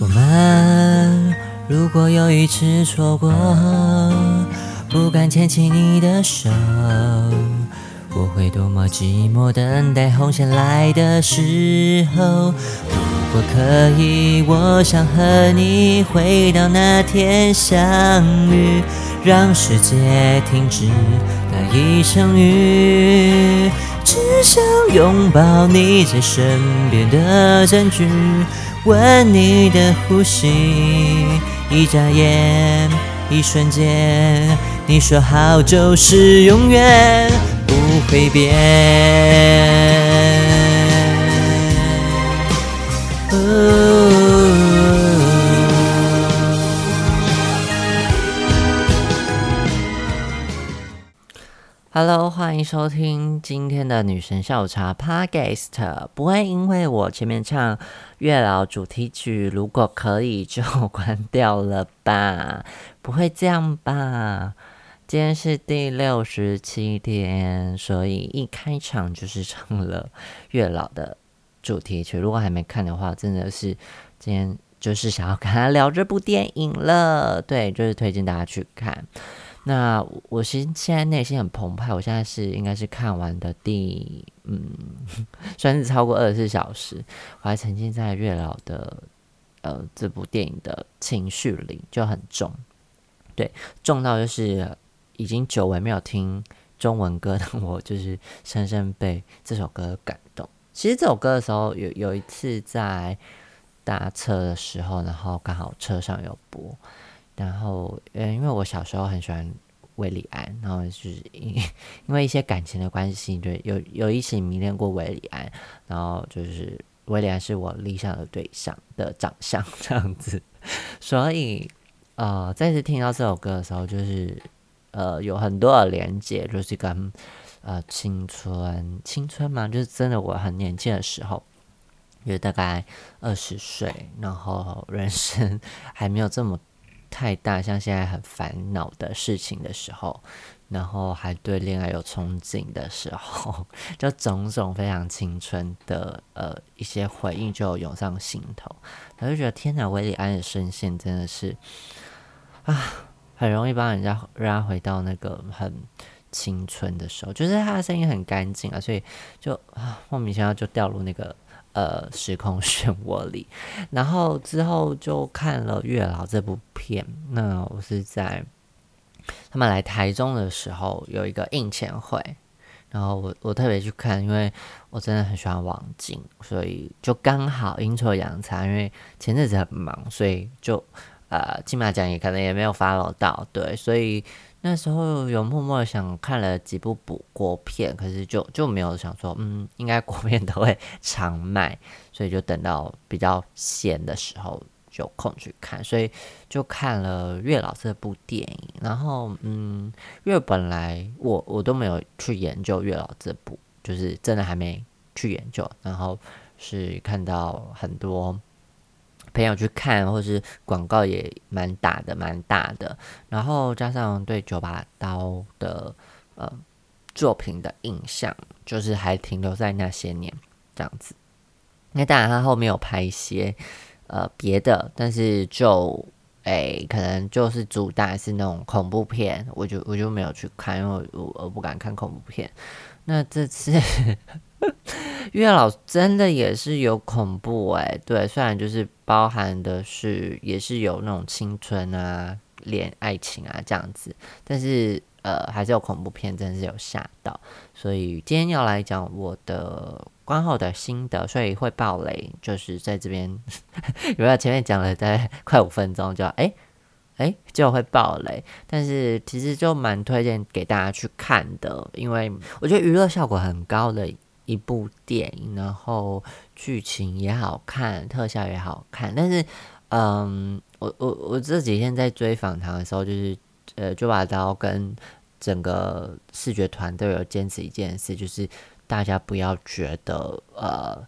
我们如果有一次错过，不敢牵起你的手，我会多么寂寞，等待红线来的时候。如果可以，我想和你回到那天相遇，让世界停止那一场雨，想拥抱你在身边的证据。闻你的呼吸，一眨眼，一瞬间，你说好就是永远不会变。Hello，欢迎收听今天的女神下午茶 Podcast。不会因为我前面唱月老主题曲，如果可以就关掉了吧？不会这样吧？今天是第六十七天，所以一开场就是唱了月老的主题曲。如果还没看的话，真的是今天就是想要跟他聊这部电影了。对，就是推荐大家去看。那我现现在内心很澎湃，我现在是应该是看完的第嗯，算是超过二十四小时，我还沉浸在月老的呃这部电影的情绪里，就很重，对，重到就是已经久违没有听中文歌的我，就是深深被这首歌感动。其实这首歌的时候，有有一次在搭车的时候，然后刚好车上有播。然后，呃，因为我小时候很喜欢韦礼安，然后就是 因因为一些感情的关系，对，有有一起迷恋过韦礼安，然后就是韦礼安是我理想的对象的长相这样子，所以呃，再次听到这首歌的时候，就是呃有很多的连接，就是跟呃青春青春嘛，就是真的我很年轻的时候，就大概二十岁，然后人生 还没有这么。太大，像现在很烦恼的事情的时候，然后还对恋爱有憧憬的时候，就种种非常青春的呃一些回应就涌上心头，我就觉得天哪，维里安的声线真的是啊，很容易帮人家让他回到那个很青春的时候，就是他的声音很干净啊，所以就啊莫名其妙就掉入那个。呃，时空漩涡里，然后之后就看了《月老》这部片。那我是在他们来台中的时候有一个映前会，然后我我特别去看，因为我真的很喜欢王晶，所以就刚好阴错阳差，因为前阵子很忙，所以就呃金马奖也可能也没有 follow 到，对，所以。那时候有默默想看了几部补国片，可是就就没有想说，嗯，应该国片都会常卖，所以就等到比较闲的时候有空去看，所以就看了《月老》这部电影。然后，嗯，因为本来我我都没有去研究《月老》这部，就是真的还没去研究，然后是看到很多。朋友去看，或是广告也蛮大的，蛮大的。然后加上对九把刀的呃作品的印象，就是还停留在那些年这样子。那当然，他后面有拍一些呃别的，但是就诶，可能就是主打是那种恐怖片，我就我就没有去看，因为我我不敢看恐怖片。那这次。月老真的也是有恐怖哎，对，虽然就是包含的是也是有那种青春啊、恋爱情啊这样子，但是呃还是有恐怖片，真的是有吓到。所以今天要来讲我的观后的心得，所以会爆雷，就是在这边，因为前面讲了在快五分钟，就哎哎就会爆雷，但是其实就蛮推荐给大家去看的，因为我觉得娱乐效果很高的。一部电影，然后剧情也好看，特效也好看，但是，嗯，我我我这几天在追访谈的时候，就是呃，就把刀跟整个视觉团队有坚持一件事，就是大家不要觉得呃，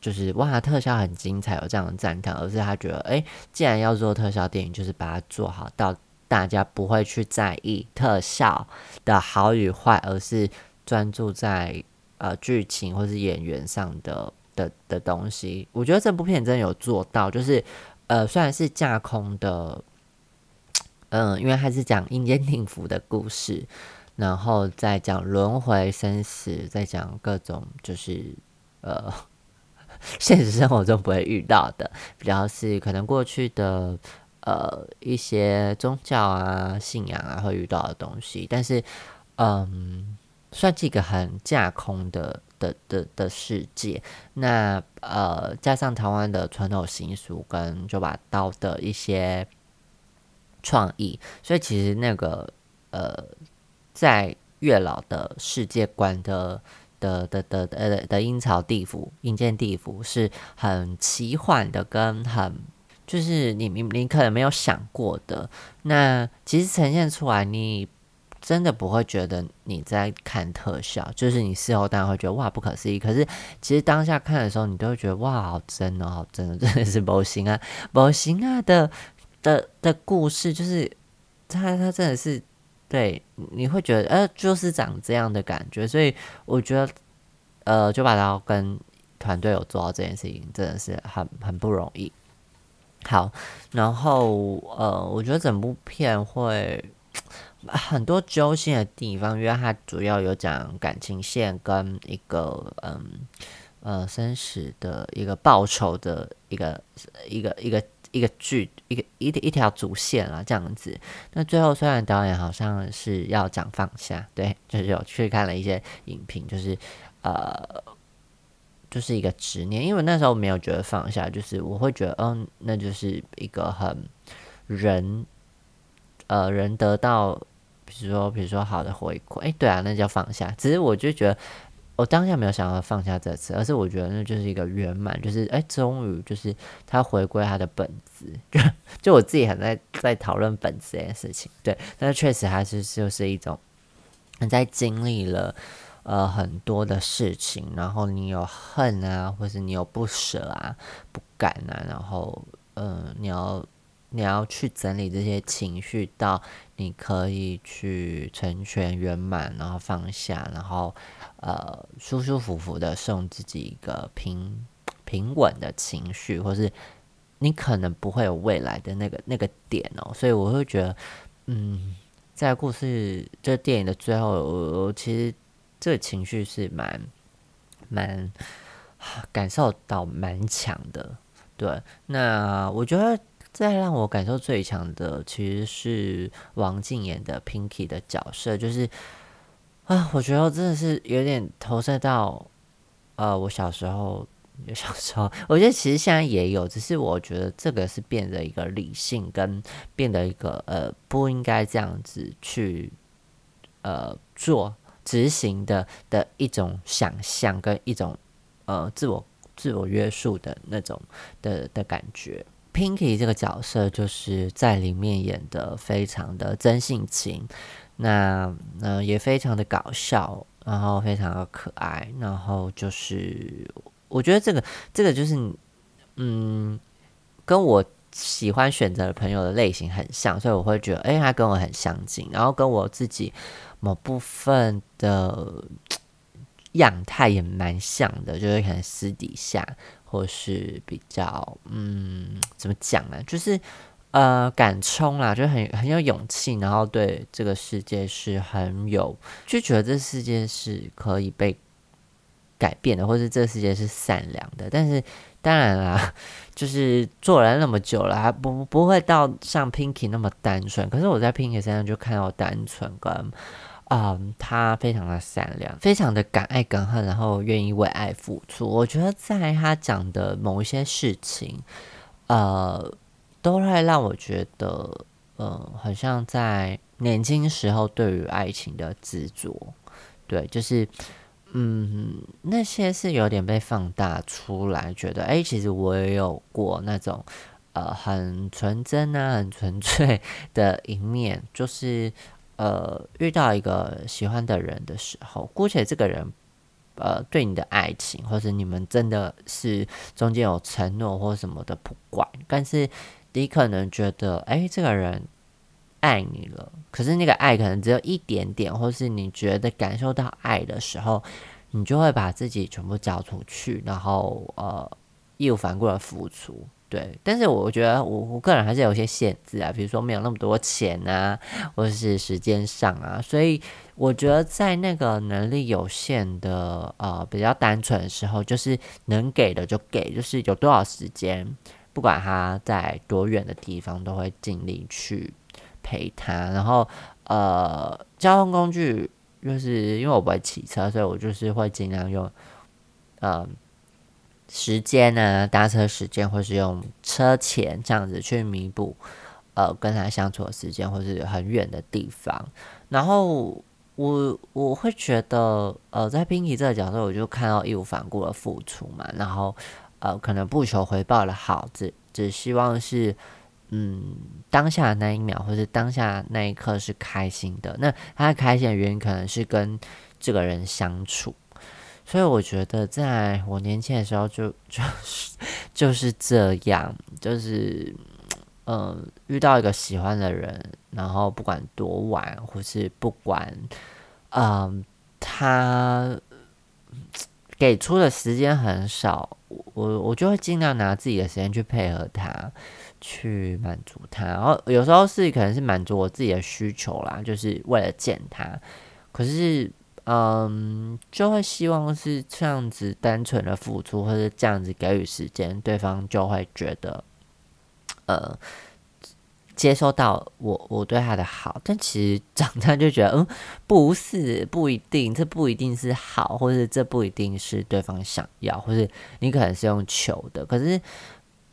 就是哇，特效很精彩，有这样的赞叹，而是他觉得，哎，既然要做特效电影，就是把它做好，到大家不会去在意特效的好与坏，而是专注在。呃，剧情或是演员上的的的东西，我觉得这部片真的有做到，就是呃，虽然是架空的，嗯，因为它是讲阴间定符的故事，然后再讲轮回生死，再讲各种就是呃，现实生活中不会遇到的，比较是可能过去的呃一些宗教啊、信仰啊会遇到的东西，但是嗯，算是一个很架空的。的的的世界，那呃，加上台湾的传统习俗跟就把刀的一些创意，所以其实那个呃，在月老的世界观的的的的的的阴曹地府、阴间地府是很奇幻的，跟很就是你你你可能没有想过的，那其实呈现出来你。真的不会觉得你在看特效，就是你事后当然会觉得哇不可思议。可是其实当下看的时候，你都会觉得哇好真哦，真的，真的是模型啊，模型啊的的的故事，就是他他真的是对，你会觉得呃就是长这样的感觉。所以我觉得呃就把它跟团队有做到这件事情，真的是很很不容易。好，然后呃我觉得整部片会。很多揪心的地方，因为它主要有讲感情线跟一个嗯呃生死的一个报仇的一个一个一个一个剧一个一一条主线啊，这样子。那最后虽然导演好像是要讲放下，对，就是有去看了一些影评，就是呃就是一个执念，因为那时候没有觉得放下，就是我会觉得嗯，那就是一个很人呃人得到。比如说，比如说好的回馈，哎，对啊，那叫放下。只是我就觉得，我当下没有想要放下这次，而是我觉得那就是一个圆满，就是哎，终于就是他回归他的本质。就我自己很在在讨论本质这件事情，对，但是确实还是就是一种你在经历了呃很多的事情，然后你有恨啊，或是你有不舍啊、不敢啊，然后嗯，你要。你要去整理这些情绪，到你可以去成全圆满，然后放下，然后呃舒舒服服的送自己一个平平稳的情绪，或是你可能不会有未来的那个那个点哦。所以我会觉得，嗯，在故事这电影的最后，我其实这情绪是蛮蛮 感受到蛮强的。对，那我觉得。再让我感受最强的，其实是王静演的 Pinky 的角色，就是啊，我觉得真的是有点投射到呃，我小时候，小时候，我觉得其实现在也有，只是我觉得这个是变得一个理性，跟变得一个呃，不应该这样子去呃做执行的的一种想象，跟一种呃自我自我约束的那种的的感觉。Pinky 这个角色就是在里面演的非常的真性情，那呃也非常的搞笑，然后非常的可爱，然后就是我觉得这个这个就是嗯跟我喜欢选择的朋友的类型很像，所以我会觉得哎他跟我很相近，然后跟我自己某部分的样态也蛮像的，就是可能私底下。或是比较嗯，怎么讲呢？就是呃，敢冲啦，就很很有勇气，然后对这个世界是很有，就觉得这世界是可以被改变的，或是这世界是善良的。但是当然啦，就是做了那么久了，还不不会到像 Pinky 那么单纯。可是我在 Pinky 身上就看到单纯跟。嗯，他非常的善良，非常的敢爱敢恨，然后愿意为爱付出。我觉得在他讲的某一些事情，呃，都会让我觉得，呃，好像在年轻时候对于爱情的执着，对，就是，嗯，那些是有点被放大出来，觉得，哎，其实我也有过那种，呃，很纯真啊，很纯粹的一面，就是。呃，遇到一个喜欢的人的时候，姑且这个人，呃，对你的爱情，或者你们真的是中间有承诺或什么的，不管。但是你可能觉得，哎，这个人爱你了，可是那个爱可能只有一点点，或是你觉得感受到爱的时候，你就会把自己全部交出去，然后呃，义无反顾的付出。对，但是我觉得我我个人还是有些限制啊，比如说没有那么多钱啊，或者是时间上啊，所以我觉得在那个能力有限的呃比较单纯的时候，就是能给的就给，就是有多少时间，不管他在多远的地方，都会尽力去陪他。然后呃，交通工具就是因为我不会骑车，所以我就是会尽量用嗯。时间呢，搭车时间，或是用车钱这样子去弥补，呃，跟他相处的时间，或是很远的地方。然后我我会觉得，呃，在 Pinky 这个角色，我就看到义无反顾的付出嘛。然后，呃，可能不求回报的好，只只希望是，嗯，当下的那一秒，或是当下那一刻是开心的。那他开心的原因，可能是跟这个人相处。所以我觉得，在我年轻的时候，就 就是就是这样，就是嗯，遇到一个喜欢的人，然后不管多晚，或是不管嗯，他给出的时间很少，我我就会尽量拿自己的时间去配合他，去满足他。然后有时候是可能是满足我自己的需求啦，就是为了见他，可是。嗯，就会希望是这样子单纯的付出，或者这样子给予时间，对方就会觉得，呃，接收到我我对他的好。但其实长大就觉得，嗯，不是不一定，这不一定是好，或者这不一定是对方想要，或者你可能是用求的。可是，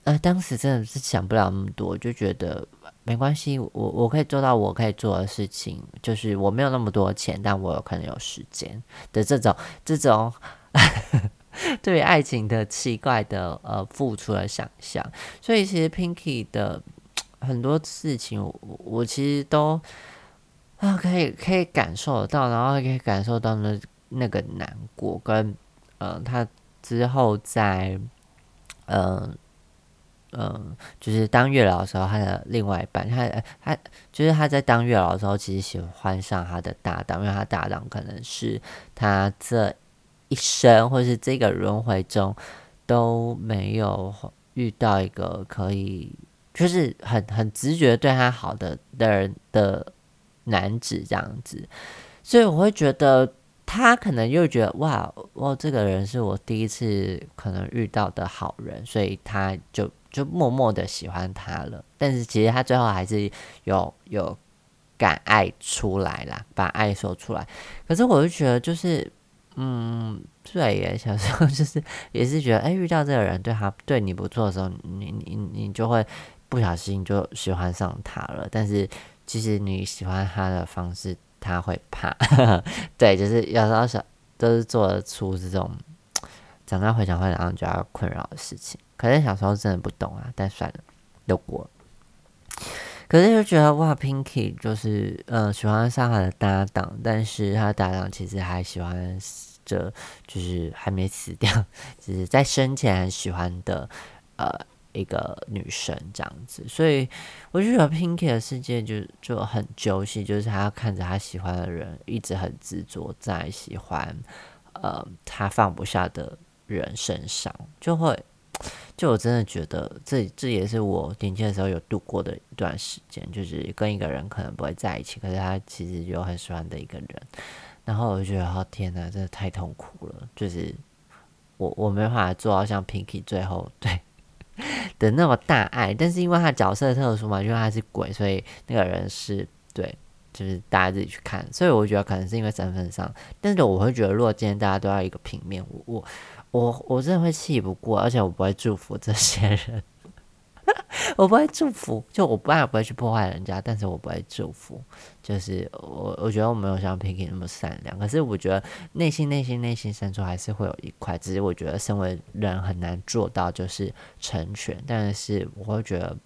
呃，当时真的是想不了那么多，就觉得。没关系，我我可以做到我可以做的事情，就是我没有那么多钱，但我有可能有时间的这种这种 对于爱情的奇怪的呃付出的想象。所以其实 Pinky 的很多事情，我我其实都啊可以可以感受到，然后可以感受到那那个难过跟呃他之后在嗯。嗯，就是当月老的时候，他的另外一半，他他就是他在当月老的时候，其实喜欢上他的搭档，因为他搭档可能是他这一生或是这个轮回中都没有遇到一个可以就是很很直觉对他好的的人的男子这样子，所以我会觉得他可能又觉得哇，哇，这个人是我第一次可能遇到的好人，所以他就。就默默的喜欢他了，但是其实他最后还是有有敢爱出来啦，把爱说出来。可是我就觉得，就是嗯，对耶，小时候 就是也是觉得，哎，遇到这个人对他对你不错的时候，你你你就会不小心就喜欢上他了。但是其实你喜欢他的方式，他会怕。对，就是有时候小都是做得出这种长大回想会然后就要困扰的事情。可是小时候真的不懂啊，但算了，都过了。可是就觉得哇，Pinky 就是呃喜欢上他的搭档，但是他搭档其实还喜欢着，就是还没死掉，就是在生前很喜欢的呃一个女生这样子。所以我就觉得 Pinky 的世界就就很揪心，就是他要看着他喜欢的人一直很执着在喜欢呃他放不下的人身上，就会。就我真的觉得，这这也是我年轻的时候有度过的一段时间，就是跟一个人可能不会在一起，可是他其实有很喜欢的一个人，然后我就觉得，哦天哪，真的太痛苦了，就是我我没办法做到像 Pinky 最后对的那么大爱，但是因为他角色特殊嘛，因为他是鬼，所以那个人是对，就是大家自己去看，所以我觉得可能是因为身份上，但是我会觉得，如果今天大家都要一个平面，我我。我我真的会气不过，而且我不会祝福这些人，我不会祝福，就我不然不会去破坏人家，但是我不会祝福，就是我我觉得我没有像 Pinky 那么善良，可是我觉得内心内心内心深处还是会有一块，只是我觉得身为人很难做到就是成全，但是我会觉得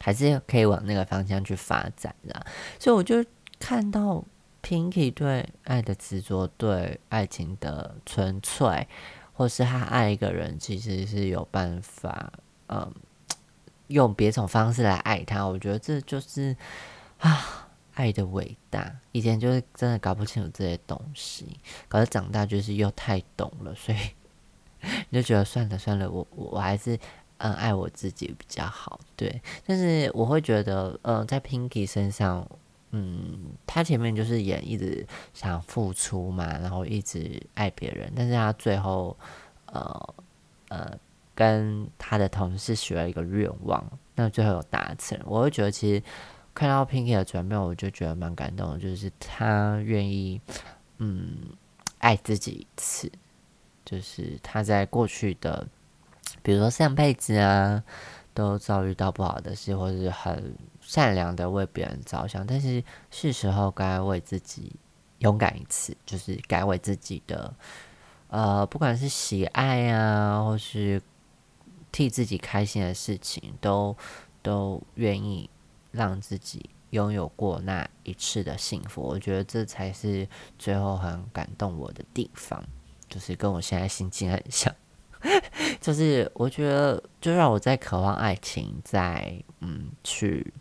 还是可以往那个方向去发展的，所以我就看到 Pinky 对爱的执着，对爱情的纯粹。或是他爱一个人，其实是有办法，嗯，用别种方式来爱他。我觉得这就是啊，爱的伟大。以前就是真的搞不清楚这些东西，可是长大就是又太懂了，所以你 就觉得算了算了，我我还是嗯爱我自己比较好。对，但是我会觉得，呃，在 Pinky 身上，嗯，他前面就是演一直想付出嘛，然后一直爱别人，但是他最后，呃呃，跟他的同事许了一个愿望，那最后有达成，我会觉得其实。看到 Pinky 的转变，我就觉得蛮感动的，就是他愿意，嗯，爱自己一次，就是他在过去的，比如说上辈子啊，都遭遇到不好的事，或是很善良的为别人着想，但是是时候该为自己勇敢一次，就是该为自己的，呃，不管是喜爱啊，或是替自己开心的事情，都都愿意。让自己拥有过那一次的幸福，我觉得这才是最后很感动我的地方，就是跟我现在心境很像，就是我觉得就让我在渴望爱情，在嗯去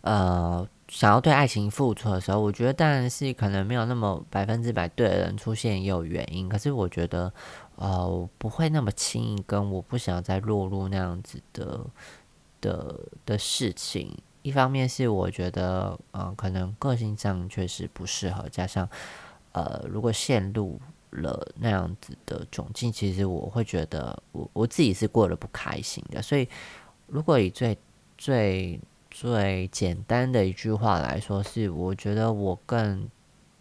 呃想要对爱情付出的时候，我觉得当然是可能没有那么百分之百对的人出现也有原因，可是我觉得呃不会那么轻易，跟我不想再落入那样子的。的的事情，一方面是我觉得，嗯，可能个性上确实不适合，加上，呃，如果陷入了那样子的窘境，其实我会觉得，我我自己是过得不开心的。所以，如果以最最最简单的一句话来说，是我觉得我更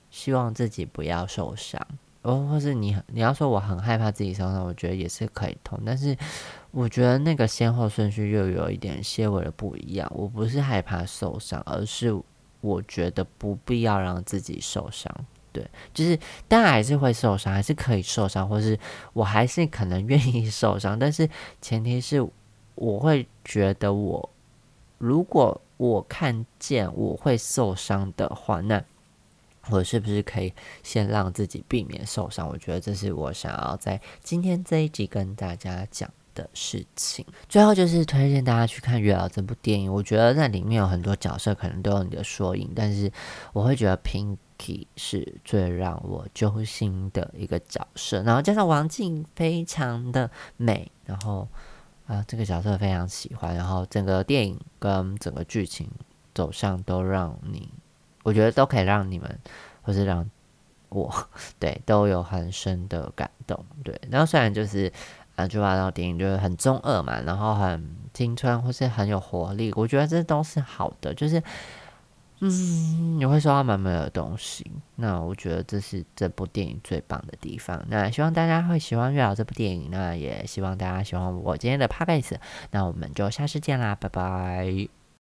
希望自己不要受伤。哦，或是你你要说我很害怕自己受伤，我觉得也是可以痛，但是我觉得那个先后顺序又有一点些微的不一样。我不是害怕受伤，而是我觉得不必要让自己受伤。对，就是当然还是会受伤，还是可以受伤，或是我还是可能愿意受伤，但是前提是我会觉得我如果我看见我会受伤的话，那。我是不是可以先让自己避免受伤？我觉得这是我想要在今天这一集跟大家讲的事情。最后就是推荐大家去看《月老》这部电影。我觉得在里面有很多角色可能都有你的缩影，但是我会觉得 Pinky 是最让我揪心的一个角色。然后加上王静非常的美，然后啊这个角色非常喜欢，然后整个电影跟整个剧情走向都让你。我觉得都可以让你们，或是让我，对都有很深的感动。对，然后虽然就是那，就看到电影就是很中二嘛，然后很青春或是很有活力，我觉得这都是好的。就是嗯，你会收到满满的东西。那我觉得这是这部电影最棒的地方。那希望大家会喜欢月老这部电影。那也希望大家喜欢我今天的 p o d c a s 那我们就下次见啦，拜拜。